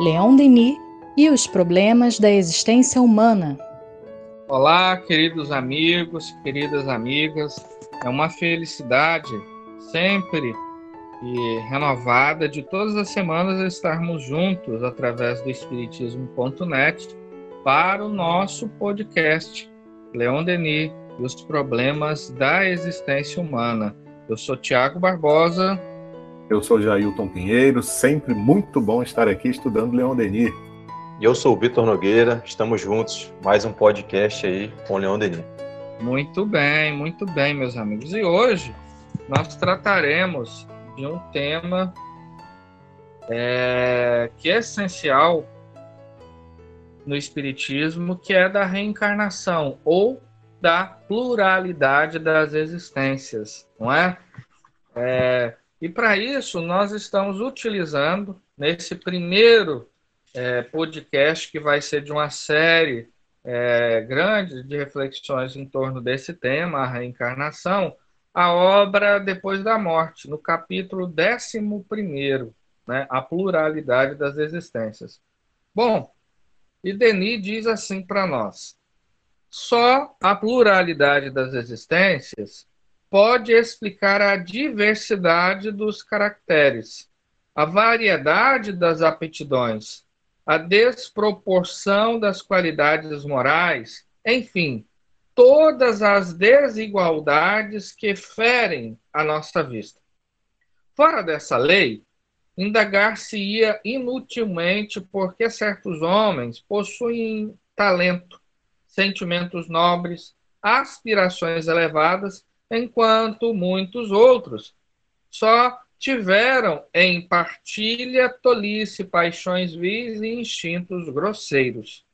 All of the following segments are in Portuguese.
Leon Denis e os problemas da existência humana. Olá, queridos amigos, queridas amigas. É uma felicidade sempre e renovada de todas as semanas estarmos juntos através do Espiritismo.net para o nosso podcast Leon Denis e os problemas da existência humana. Eu sou Tiago Barbosa. Eu sou Jailton Pinheiro, sempre muito bom estar aqui estudando Leon Denis. E eu sou o Vitor Nogueira, estamos juntos, mais um podcast aí com o Leon Denis. Muito bem, muito bem, meus amigos. E hoje nós trataremos de um tema é, que é essencial no Espiritismo, que é da reencarnação ou da pluralidade das existências, não é? é e para isso nós estamos utilizando nesse primeiro é, podcast que vai ser de uma série é, grande de reflexões em torno desse tema, a reencarnação, a obra Depois da Morte, no capítulo 11, né, a pluralidade das existências. Bom, e Denis diz assim para nós: só a pluralidade das existências pode explicar a diversidade dos caracteres, a variedade das aptidões, a desproporção das qualidades morais, enfim, todas as desigualdades que ferem a nossa vista. Fora dessa lei, indagar-se-ia inutilmente porque certos homens possuem talento, sentimentos nobres, aspirações elevadas, enquanto muitos outros só tiveram em partilha tolice, paixões vis e instintos grosseiros.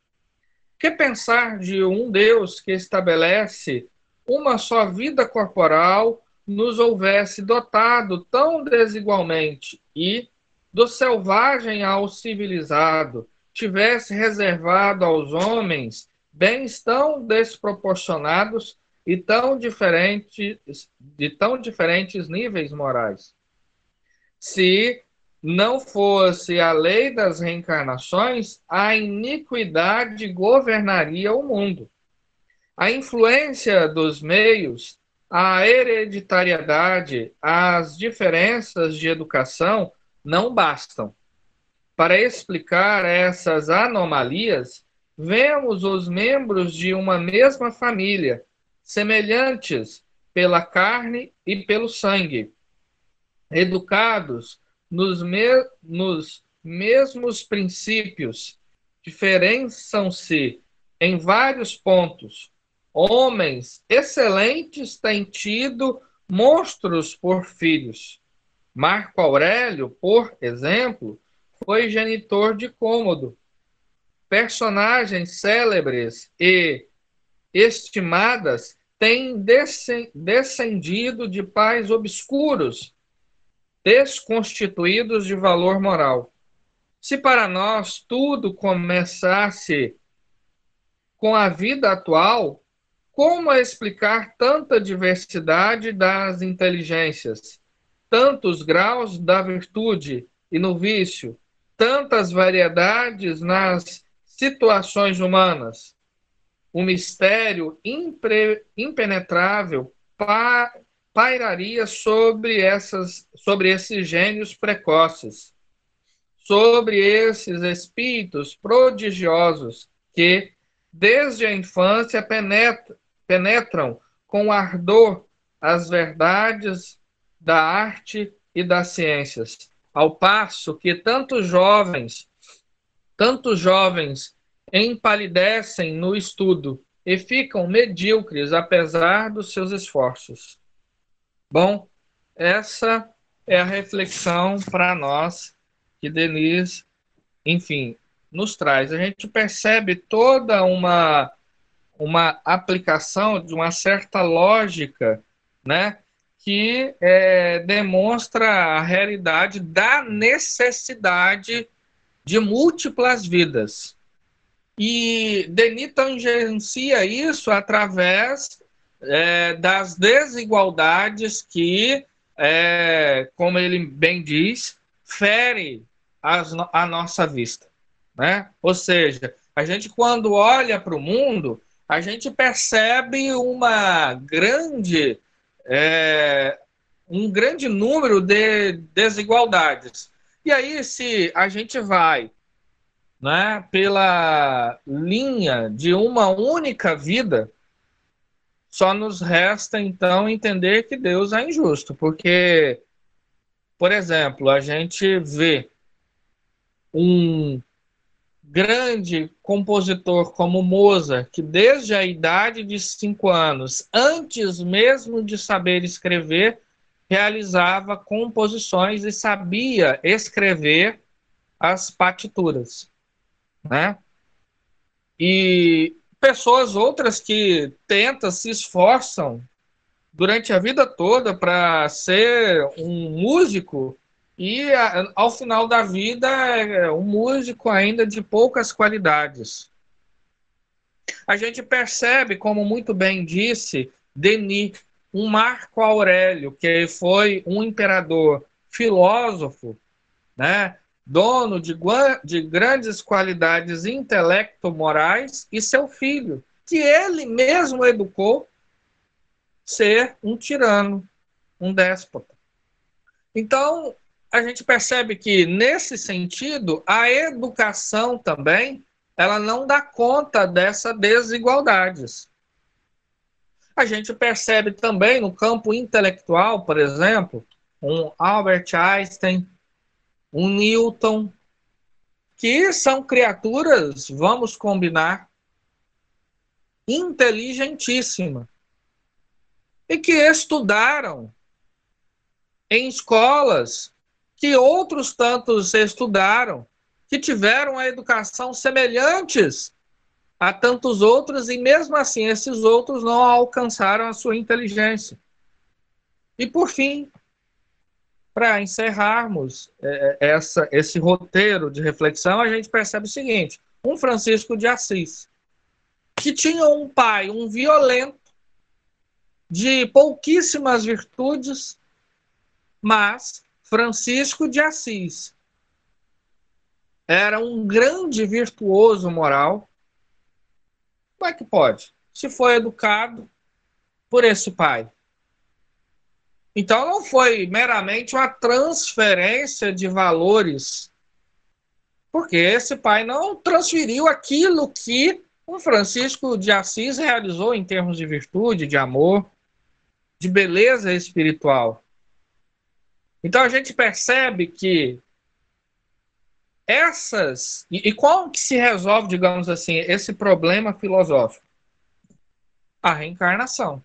Que pensar de um Deus que estabelece uma só vida corporal nos houvesse dotado tão desigualmente e, do selvagem ao civilizado, tivesse reservado aos homens bens tão desproporcionados e tão diferentes, de tão diferentes níveis morais. Se não fosse a lei das reencarnações, a iniquidade governaria o mundo. A influência dos meios, a hereditariedade, as diferenças de educação não bastam. Para explicar essas anomalias, vemos os membros de uma mesma família, semelhantes pela carne e pelo sangue, educados nos, me nos mesmos princípios, diferençam-se em vários pontos. Homens excelentes têm tido monstros por filhos. Marco Aurélio, por exemplo, foi genitor de Cômodo. Personagens célebres e estimadas têm descendido de pais obscuros, desconstituídos de valor moral. Se para nós tudo começasse com a vida atual, como explicar tanta diversidade das inteligências? tantos graus da virtude e no vício, tantas variedades nas situações humanas. O mistério impre, impenetrável pa, pairaria sobre, essas, sobre esses gênios precoces, sobre esses espíritos prodigiosos que, desde a infância, penetram, penetram com ardor as verdades da arte e das ciências, ao passo que tantos jovens, tantos jovens empalidecem no estudo e ficam medíocres apesar dos seus esforços. Bom, essa é a reflexão para nós que Denise, enfim, nos traz. A gente percebe toda uma uma aplicação de uma certa lógica, né, que é, demonstra a realidade da necessidade de múltiplas vidas. E Denis tangencia isso através é, das desigualdades que, é, como ele bem diz, fere as, a nossa vista. Né? Ou seja, a gente quando olha para o mundo, a gente percebe uma grande, é, um grande número de desigualdades. E aí, se a gente vai né, pela linha de uma única vida, só nos resta então entender que Deus é injusto, porque, por exemplo, a gente vê um grande compositor como Mozart, que desde a idade de cinco anos, antes mesmo de saber escrever, realizava composições e sabia escrever as partituras, né? E pessoas outras que tentam, se esforçam durante a vida toda para ser um músico e ao final da vida é um músico ainda de poucas qualidades. A gente percebe, como muito bem disse Denis, um Marco Aurélio, que foi um imperador filósofo, né, dono de, de grandes qualidades intelecto-morais, e seu filho, que ele mesmo educou ser um tirano, um déspota. Então, a gente percebe que, nesse sentido, a educação também ela não dá conta dessas desigualdades. A gente percebe também no campo intelectual, por exemplo, um Albert Einstein, um Newton, que são criaturas, vamos combinar, inteligentíssimas e que estudaram em escolas que outros tantos estudaram, que tiveram a educação semelhantes a tantos outros e mesmo assim esses outros não alcançaram a sua inteligência. E por fim, para encerrarmos é, é, essa, esse roteiro de reflexão, a gente percebe o seguinte: um Francisco de Assis, que tinha um pai, um violento, de pouquíssimas virtudes, mas Francisco de Assis era um grande virtuoso moral. Como é que pode? Se foi educado por esse pai. Então não foi meramente uma transferência de valores, porque esse pai não transferiu aquilo que o Francisco de Assis realizou em termos de virtude, de amor, de beleza espiritual. Então a gente percebe que essas e, e qual que se resolve, digamos assim, esse problema filosófico? A reencarnação.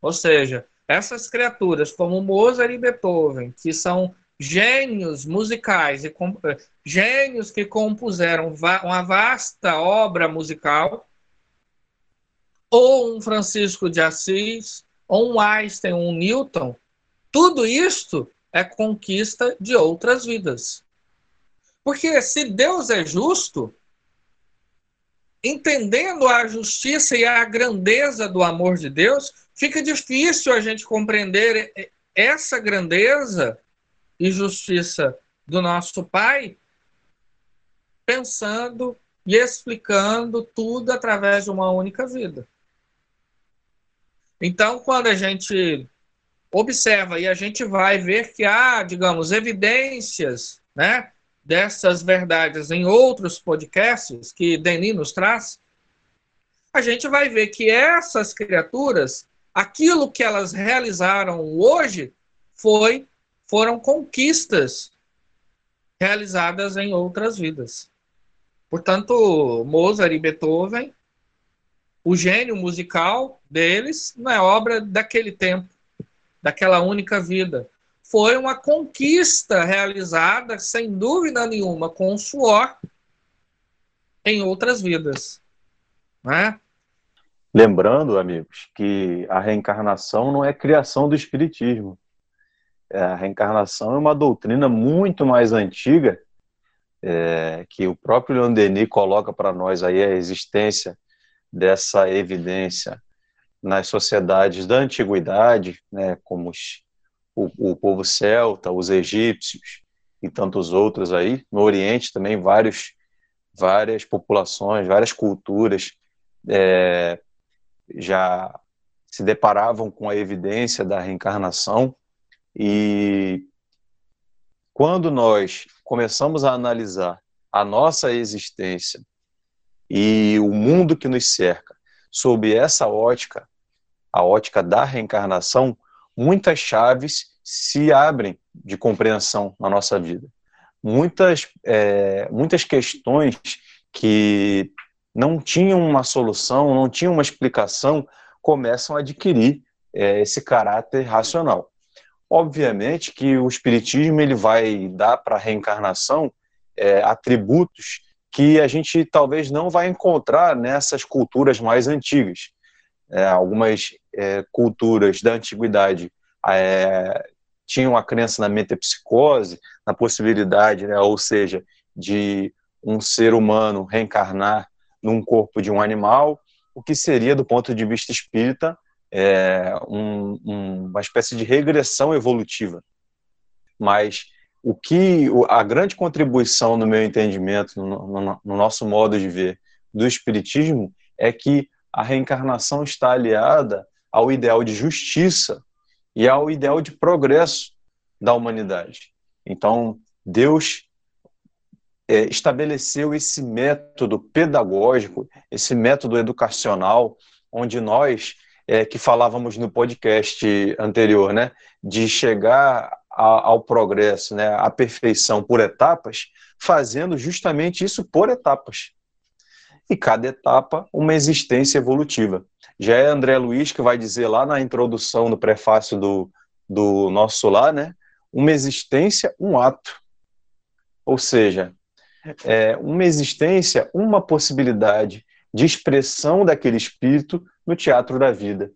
Ou seja, essas criaturas como Mozart e Beethoven, que são gênios musicais e eh, gênios que compuseram uma vasta obra musical, ou um Francisco de Assis, ou um Einstein, um Newton, tudo isto é conquista de outras vidas. Porque se Deus é justo, entendendo a justiça e a grandeza do amor de Deus, fica difícil a gente compreender essa grandeza e justiça do nosso Pai pensando e explicando tudo através de uma única vida. Então, quando a gente observa e a gente vai ver que há, digamos, evidências, né, dessas verdades em outros podcasts que Denis nos traz, a gente vai ver que essas criaturas aquilo que elas realizaram hoje foi foram conquistas realizadas em outras vidas. Portanto, Mozart e Beethoven, o gênio musical deles não é obra daquele tempo, daquela única vida. Foi uma conquista realizada, sem dúvida nenhuma, com suor em outras vidas. Né? Lembrando, amigos, que a reencarnação não é criação do Espiritismo. É, a reencarnação é uma doutrina muito mais antiga, é, que o próprio Leon Denis coloca para nós aí a existência dessa evidência nas sociedades da antiguidade, né, como os, o, o povo celta, os egípcios e tantos outros aí. No Oriente também vários várias populações, várias culturas é, já se deparavam com a evidência da reencarnação e quando nós começamos a analisar a nossa existência e o mundo que nos cerca sob essa ótica, a ótica da reencarnação, muitas chaves se abrem de compreensão na nossa vida. Muitas, é, muitas questões que não tinham uma solução, não tinham uma explicação, começam a adquirir é, esse caráter racional. Obviamente que o espiritismo ele vai dar para a reencarnação é, atributos que a gente talvez não vai encontrar nessas culturas mais antigas. É, algumas é, culturas da antiguidade é, tinham a crença na metapsicose, na possibilidade, né, ou seja, de um ser humano reencarnar num corpo de um animal, o que seria, do ponto de vista espírita, é, um, um, uma espécie de regressão evolutiva. Mas o que a grande contribuição no meu entendimento, no, no, no nosso modo de ver do espiritismo, é que a reencarnação está aliada ao ideal de justiça e ao ideal de progresso da humanidade. Então, Deus é, estabeleceu esse método pedagógico, esse método educacional, onde nós, é, que falávamos no podcast anterior, né, de chegar a, ao progresso, né, à perfeição por etapas, fazendo justamente isso por etapas. E cada etapa, uma existência evolutiva. Já é André Luiz que vai dizer lá na introdução, no prefácio do, do nosso solar, né, uma existência, um ato. Ou seja, é, uma existência, uma possibilidade de expressão daquele espírito no teatro da vida,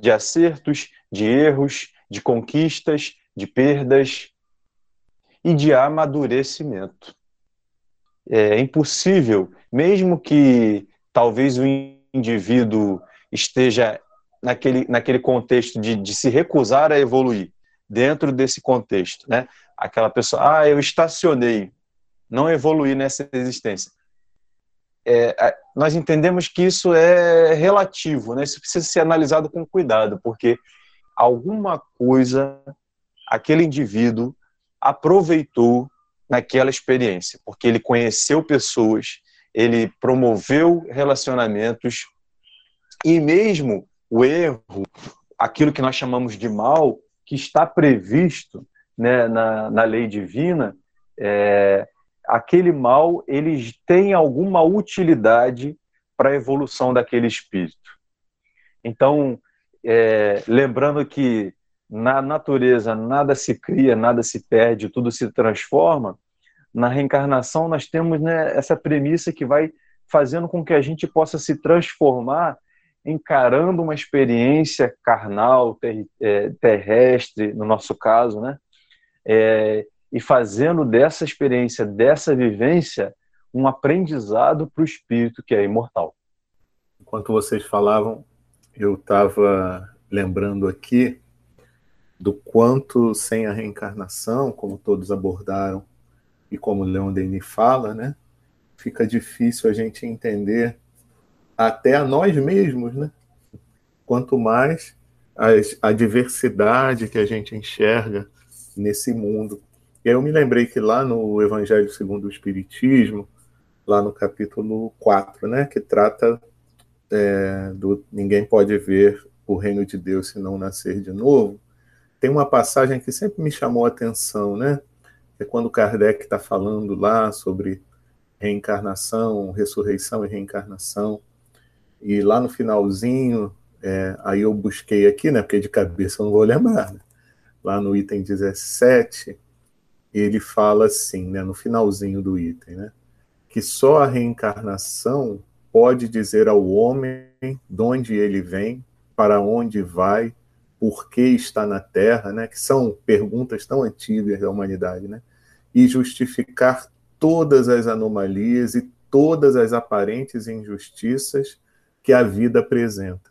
de acertos, de erros, de conquistas, de perdas e de amadurecimento. É impossível, mesmo que talvez o indivíduo esteja naquele, naquele contexto de, de se recusar a evoluir, dentro desse contexto, né? Aquela pessoa, ah, eu estacionei, não evoluí nessa existência. É, nós entendemos que isso é relativo, né? Isso precisa ser analisado com cuidado, porque alguma coisa aquele indivíduo aproveitou naquela experiência, porque ele conheceu pessoas, ele promoveu relacionamentos e mesmo o erro, aquilo que nós chamamos de mal, que está previsto né, na, na lei divina, é, aquele mal ele tem alguma utilidade para a evolução daquele espírito. Então, é, lembrando que na natureza nada se cria, nada se perde, tudo se transforma, na reencarnação nós temos né, essa premissa que vai fazendo com que a gente possa se transformar encarando uma experiência carnal, ter, é, terrestre, no nosso caso, né? É, e fazendo dessa experiência, dessa vivência, um aprendizado para o espírito que é imortal. Enquanto vocês falavam, eu estava lembrando aqui do quanto sem a reencarnação, como todos abordaram e como Leon Denis fala, né, fica difícil a gente entender até a nós mesmos, né? Quanto mais as, a diversidade que a gente enxerga nesse mundo. E aí eu me lembrei que lá no Evangelho segundo o Espiritismo, lá no capítulo 4, né, que trata é, do ninguém pode ver o reino de Deus se não nascer de novo, tem uma passagem que sempre me chamou a atenção, né? É quando Kardec está falando lá sobre reencarnação, ressurreição e reencarnação. E lá no finalzinho, é, aí eu busquei aqui, né? Porque de cabeça eu não vou lembrar. Né? Lá no item 17, ele fala assim, né? No finalzinho do item, né? Que só a reencarnação pode dizer ao homem de onde ele vem, para onde vai por que está na Terra, né, que são perguntas tão antigas da humanidade, né, e justificar todas as anomalias e todas as aparentes injustiças que a vida apresenta.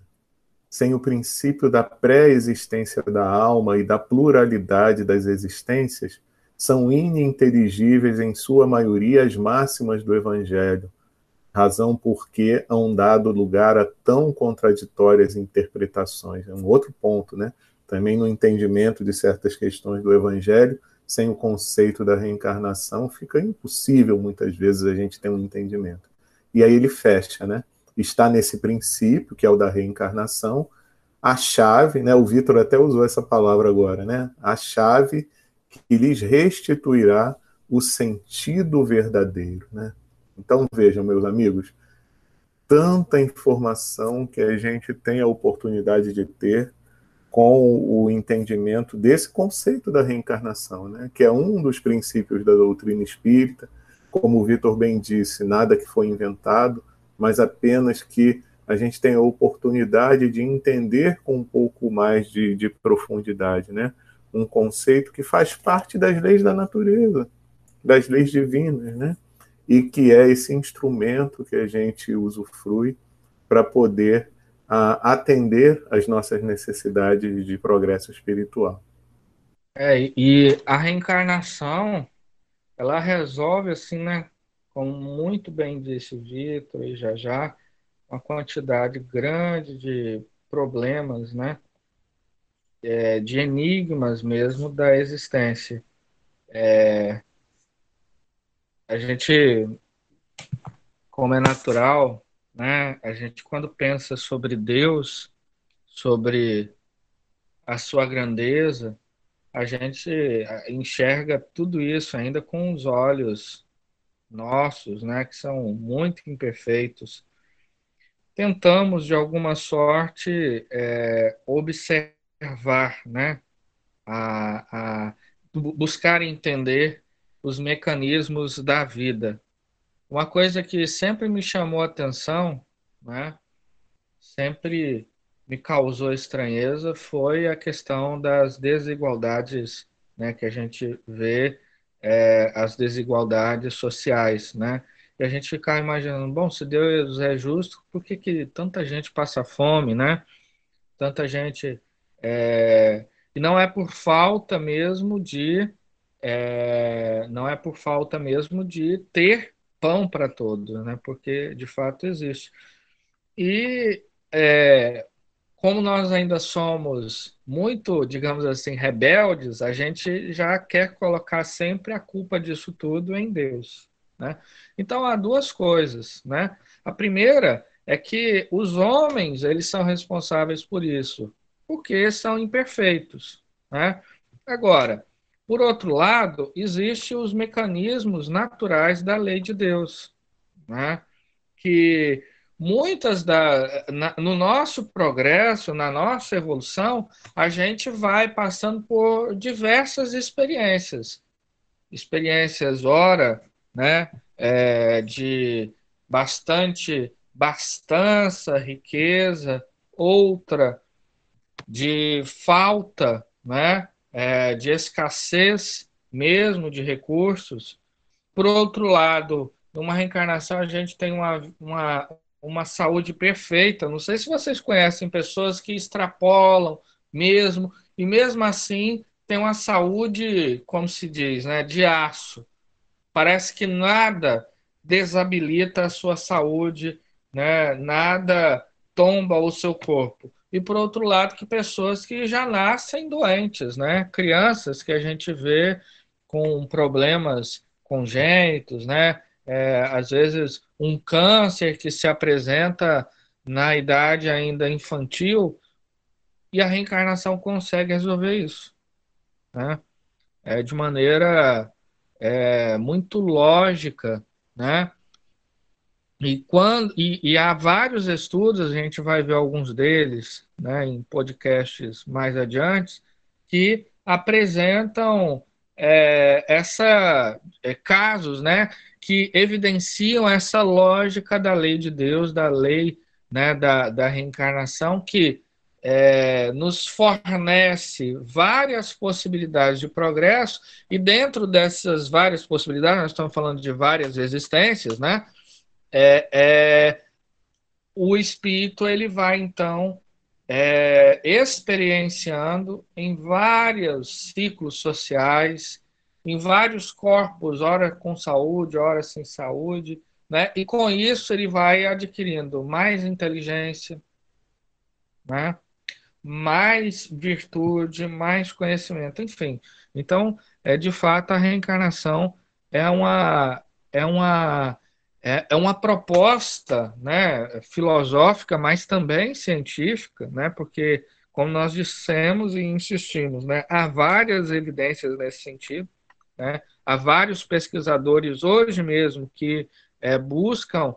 Sem o princípio da pré-existência da alma e da pluralidade das existências, são ininteligíveis em sua maioria as máximas do Evangelho, razão por que hão dado lugar a tão contraditórias interpretações. É um outro ponto, né? Também no entendimento de certas questões do Evangelho, sem o conceito da reencarnação, fica impossível muitas vezes a gente ter um entendimento. E aí ele fecha, né? Está nesse princípio, que é o da reencarnação, a chave, né? O Vitor até usou essa palavra agora, né? A chave que lhes restituirá o sentido verdadeiro, né? Então vejam, meus amigos, tanta informação que a gente tem a oportunidade de ter com o entendimento desse conceito da reencarnação, né? que é um dos princípios da doutrina espírita. Como o Vitor bem disse, nada que foi inventado, mas apenas que a gente tem a oportunidade de entender com um pouco mais de, de profundidade, né? Um conceito que faz parte das leis da natureza, das leis divinas, né? E que é esse instrumento que a gente usufrui para poder a atender às nossas necessidades de progresso espiritual. É, e a reencarnação, ela resolve, assim, né, como muito bem disse o Vitor e já já, uma quantidade grande de problemas, né, é, de enigmas mesmo da existência. É, a gente, como é natural, né? A gente quando pensa sobre Deus, sobre a sua grandeza, a gente enxerga tudo isso ainda com os olhos nossos, né, que são muito imperfeitos. Tentamos de alguma sorte é, observar, né, a, a buscar entender os mecanismos da vida, uma coisa que sempre me chamou a atenção, né, sempre me causou estranheza, foi a questão das desigualdades né, que a gente vê, é, as desigualdades sociais, né? E a gente ficar imaginando, bom, se Deus é justo, por que, que tanta gente passa fome, né? Tanta gente. É... E não é por falta mesmo de. É... Não é por falta mesmo de ter pão para todos, né? Porque de fato existe. E é, como nós ainda somos muito, digamos assim, rebeldes, a gente já quer colocar sempre a culpa disso tudo em Deus, né? Então há duas coisas, né? A primeira é que os homens eles são responsáveis por isso, porque são imperfeitos, né? Agora, por outro lado, existem os mecanismos naturais da lei de Deus, né? que muitas da na, no nosso progresso, na nossa evolução, a gente vai passando por diversas experiências, experiências ora, né, é, de bastante bastança, riqueza, outra de falta, né, é, de escassez mesmo de recursos. Por outro lado, numa reencarnação a gente tem uma, uma, uma saúde perfeita. Não sei se vocês conhecem pessoas que extrapolam mesmo, e mesmo assim tem uma saúde, como se diz, né, de aço. Parece que nada desabilita a sua saúde, né, nada tomba o seu corpo e por outro lado que pessoas que já nascem doentes, né? Crianças que a gente vê com problemas congênitos, né? É, às vezes um câncer que se apresenta na idade ainda infantil e a reencarnação consegue resolver isso, né? É, de maneira é, muito lógica, né? E, quando, e, e, há vários estudos, a gente vai ver alguns deles né, em podcasts mais adiante, que apresentam é, essa, é, casos né, que evidenciam essa lógica da lei de Deus, da lei né, da, da reencarnação, que é, nos fornece várias possibilidades de progresso, e dentro dessas várias possibilidades, nós estamos falando de várias existências, né? É, é, o espírito ele vai então é, experienciando em vários ciclos sociais, em vários corpos, ora com saúde, ora sem saúde, né? E com isso ele vai adquirindo mais inteligência, né? mais virtude, mais conhecimento, enfim. Então, é de fato a reencarnação é uma é uma é, é uma proposta, né, filosófica, mas também científica, né? Porque como nós dissemos e insistimos, né, há várias evidências nesse sentido. Né? Há vários pesquisadores hoje mesmo que é, buscam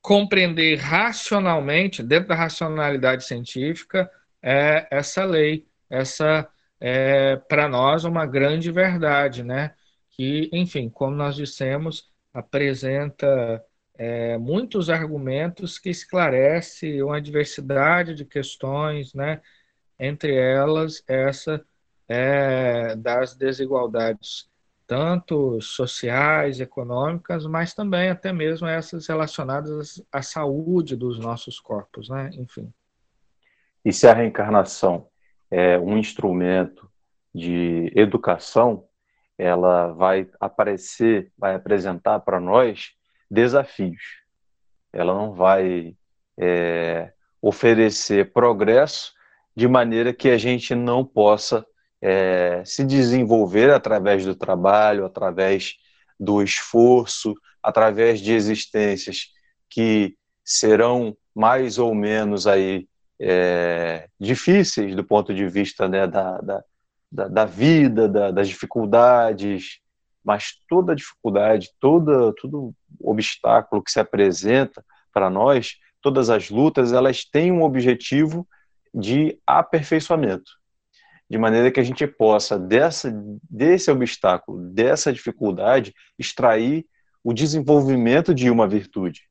compreender racionalmente, dentro da racionalidade científica, é, essa lei, essa é para nós uma grande verdade, né? Que, enfim, como nós dissemos, apresenta é, muitos argumentos que esclarece uma diversidade de questões, né? Entre elas essa é, das desigualdades, tanto sociais, econômicas, mas também até mesmo essas relacionadas à saúde dos nossos corpos, né? Enfim. E se a reencarnação é um instrumento de educação, ela vai aparecer, vai apresentar para nós desafios. Ela não vai é, oferecer progresso de maneira que a gente não possa é, se desenvolver através do trabalho, através do esforço, através de existências que serão mais ou menos aí é, difíceis do ponto de vista né, da, da, da, da, vida, da, das dificuldades, mas toda dificuldade, toda, todo obstáculo que se apresenta para nós, todas as lutas, elas têm um objetivo de aperfeiçoamento. De maneira que a gente possa, dessa, desse obstáculo, dessa dificuldade, extrair o desenvolvimento de uma virtude,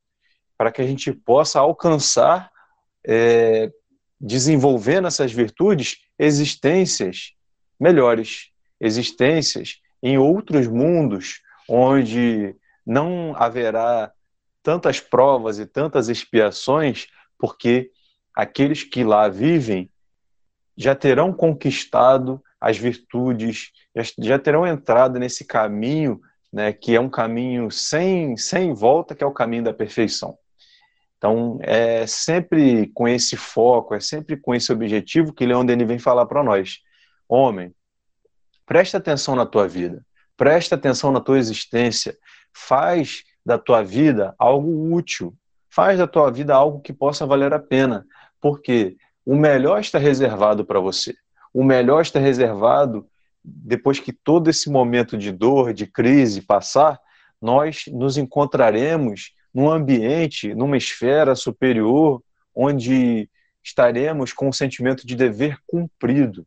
para que a gente possa alcançar, é, desenvolvendo essas virtudes, existências melhores, existências em outros mundos, onde não haverá tantas provas e tantas expiações, porque aqueles que lá vivem já terão conquistado as virtudes, já, terão entrado nesse caminho, né, que é um caminho sem, sem volta, que é o caminho da perfeição. Então, é sempre com esse foco, é sempre com esse objetivo que Leon Denis vem falar para nós. Homem, presta atenção na tua vida, presta atenção na tua existência, faz da tua vida algo útil, faz da tua vida algo que possa valer a pena, porque o melhor está reservado para você. O melhor está reservado depois que todo esse momento de dor, de crise passar, nós nos encontraremos num ambiente, numa esfera superior, onde estaremos com o sentimento de dever cumprido,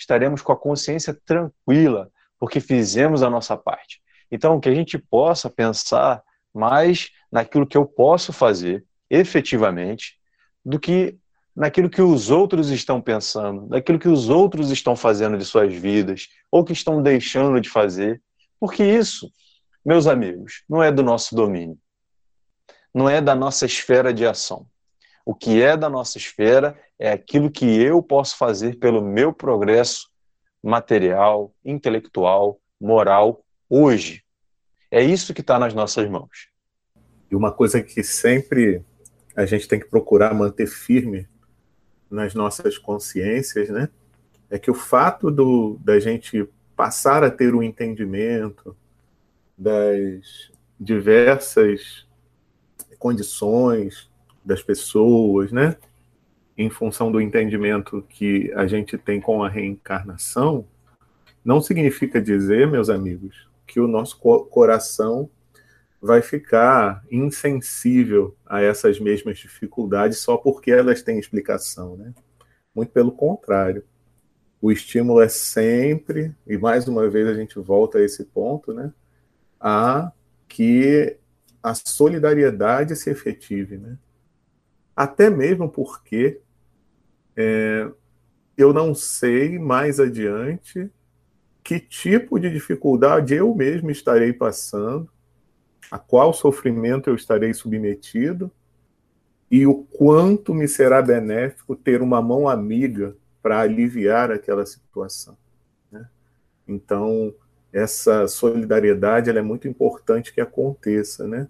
estaremos com a consciência tranquila, porque fizemos a nossa parte. Então, que a gente possa pensar mais naquilo que eu posso fazer efetivamente, do que naquilo que os outros estão pensando, naquilo que os outros estão fazendo de suas vidas, ou que estão deixando de fazer, porque isso, meus amigos, não é do nosso domínio, não é da nossa esfera de ação. O que é da nossa esfera é aquilo que eu posso fazer pelo meu progresso material, intelectual, moral, hoje. É isso que está nas nossas mãos. E uma coisa que sempre a gente tem que procurar manter firme nas nossas consciências, né? É que o fato do, da gente passar a ter o um entendimento das diversas condições das pessoas, né? Em função do entendimento que a gente tem com a reencarnação, não significa dizer, meus amigos, que o nosso coração vai ficar insensível a essas mesmas dificuldades só porque elas têm explicação, né? Muito pelo contrário. O estímulo é sempre, e mais uma vez a gente volta a esse ponto, né? A que a solidariedade se efetive, né? Até mesmo porque é, eu não sei mais adiante que tipo de dificuldade eu mesmo estarei passando a qual sofrimento eu estarei submetido e o quanto me será benéfico ter uma mão amiga para aliviar aquela situação. Né? Então, essa solidariedade é muito importante que aconteça, né?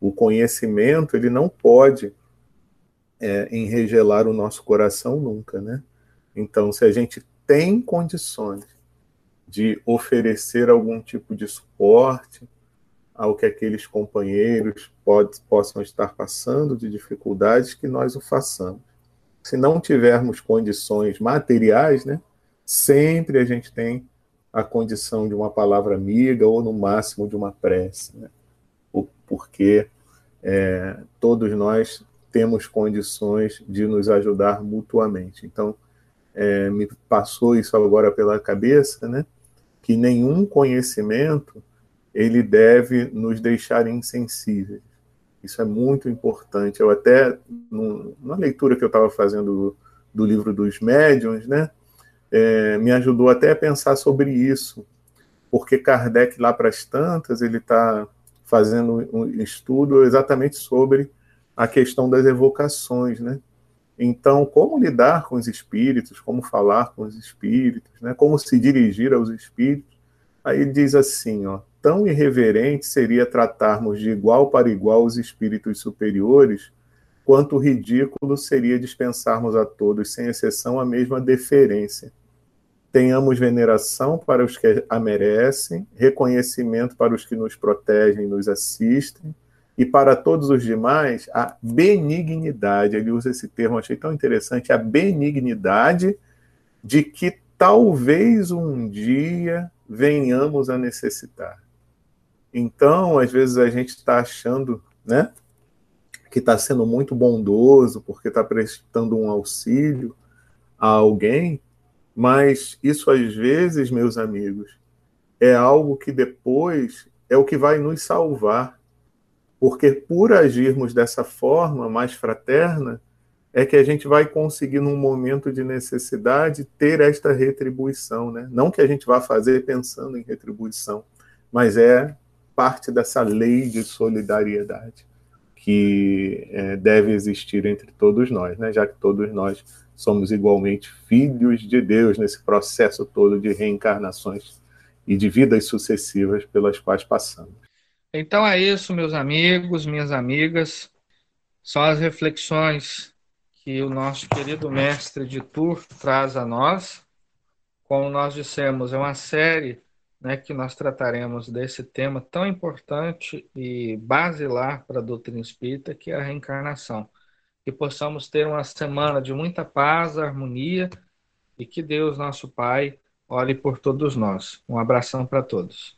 O conhecimento ele não pode é, enregelar o nosso coração nunca, né? Então, se a gente tem condições de oferecer algum tipo de suporte ao que aqueles companheiros pode, possam estar passando de dificuldades, que nós o façamos. Se não tivermos condições materiais, né, sempre a gente tem a condição de uma palavra amiga ou, no máximo, de uma prece, né? porque é, todos nós temos condições de nos ajudar mutuamente. Então, é, me passou isso agora pela cabeça, né? Que nenhum conhecimento ele deve nos deixar insensíveis. Isso é muito importante. Eu até, no, na leitura que eu estava fazendo do, do, livro dos médiuns, né? É, me ajudou até a pensar sobre isso, porque Kardec, lá para as tantas, ele está fazendo um estudo exatamente sobre a questão das evocações, né? Então, como lidar com os espíritos, como falar com os espíritos, né? Como se dirigir aos espíritos? Aí diz assim, ó, tão irreverente seria tratarmos de igual para igual os espíritos superiores, quanto ridículo seria dispensarmos a todos, sem exceção, a mesma deferência. Tenhamos veneração para os que a merecem, reconhecimento para os que nos protegem e nos assistem, e para todos os demais, a benignidade, ele usa esse termo, achei tão interessante, a benignidade de que talvez um dia venhamos a necessitar. Então, às vezes a gente está achando, né, que está sendo muito bondoso porque está prestando um auxílio a alguém, mas isso às vezes, meus amigos, é algo que depois é o que vai nos salvar porque por agirmos dessa forma mais fraterna, é que a gente vai conseguir, num momento de necessidade, ter esta retribuição. Né? Não que a gente vá fazer pensando em retribuição, mas é parte dessa lei de solidariedade que é, deve existir entre todos nós, né? já que todos nós somos igualmente filhos de Deus nesse processo todo de reencarnações e de vidas sucessivas pelas quais passamos. Então é isso, meus amigos, minhas amigas. São as reflexões que o nosso querido mestre de Tour traz a nós. Como nós dissemos, é uma série né, que nós trataremos desse tema tão importante e basilar para a doutrina espírita, que é a reencarnação. Que possamos ter uma semana de muita paz, harmonia e que Deus, nosso Pai, olhe por todos nós. Um abração para todos.